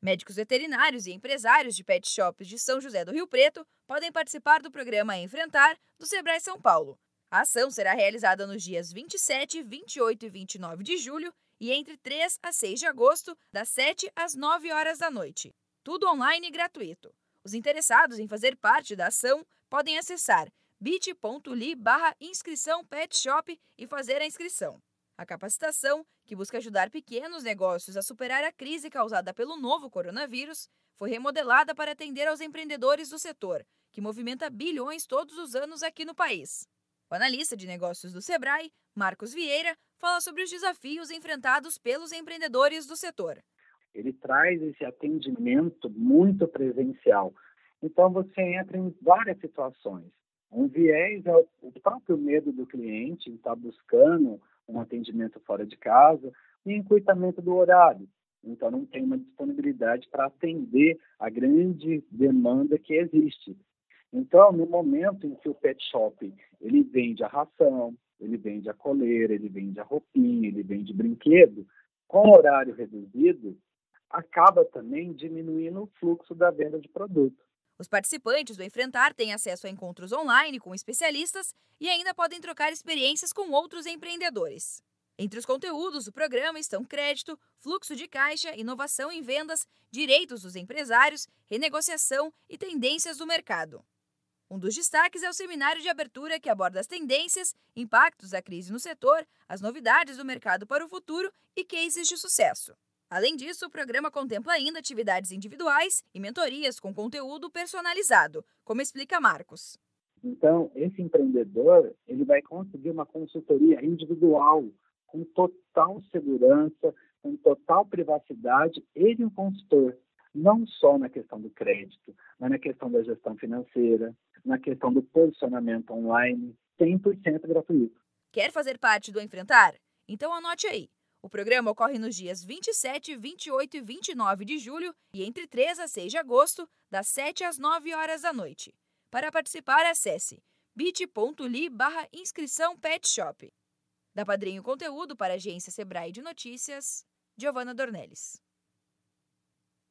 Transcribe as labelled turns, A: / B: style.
A: Médicos veterinários e empresários de pet shops de São José do Rio Preto podem participar do programa Enfrentar do Sebrae São Paulo. A ação será realizada nos dias 27, 28 e 29 de julho e entre 3 a 6 de agosto, das 7 às 9 horas da noite. Tudo online e gratuito. Os interessados em fazer parte da ação podem acessar bit.ly barra inscrição pet shop e fazer a inscrição. A capacitação, que busca ajudar pequenos negócios a superar a crise causada pelo novo coronavírus, foi remodelada para atender aos empreendedores do setor, que movimenta bilhões todos os anos aqui no país. O analista de negócios do Sebrae, Marcos Vieira, fala sobre os desafios enfrentados pelos empreendedores do setor.
B: Ele traz esse atendimento muito presencial. Então, você entra em várias situações. Um viés é o próprio medo do cliente estar buscando um atendimento fora de casa e encurtamento do horário. Então, não tem uma disponibilidade para atender a grande demanda que existe. Então, no momento em que o pet shop ele vende a ração, ele vende a coleira, ele vende a roupinha, ele vende brinquedo, com horário reduzido, acaba também diminuindo o fluxo da venda de produto.
A: Os participantes do Enfrentar têm acesso a encontros online com especialistas e ainda podem trocar experiências com outros empreendedores. Entre os conteúdos do programa estão crédito, fluxo de caixa, inovação em vendas, direitos dos empresários, renegociação e tendências do mercado. Um dos destaques é o seminário de abertura que aborda as tendências, impactos da crise no setor, as novidades do mercado para o futuro e cases de sucesso. Além disso, o programa contempla ainda atividades individuais e mentorias com conteúdo personalizado, como explica Marcos.
B: Então, esse empreendedor ele vai conseguir uma consultoria individual, com total segurança, com total privacidade, ele e o consultor, não só na questão do crédito, mas na questão da gestão financeira, na questão do posicionamento online, 100% gratuito.
A: Quer fazer parte do Enfrentar? Então anote aí o programa ocorre nos dias 27, 28 e 29 de julho e entre 3 a 6 de agosto, das 7 às 9 horas da noite. Para participar, acesse bit.ly barra inscrição pet shop. Da Padrinho Conteúdo para a agência Sebrae de Notícias, Giovana Dornelles.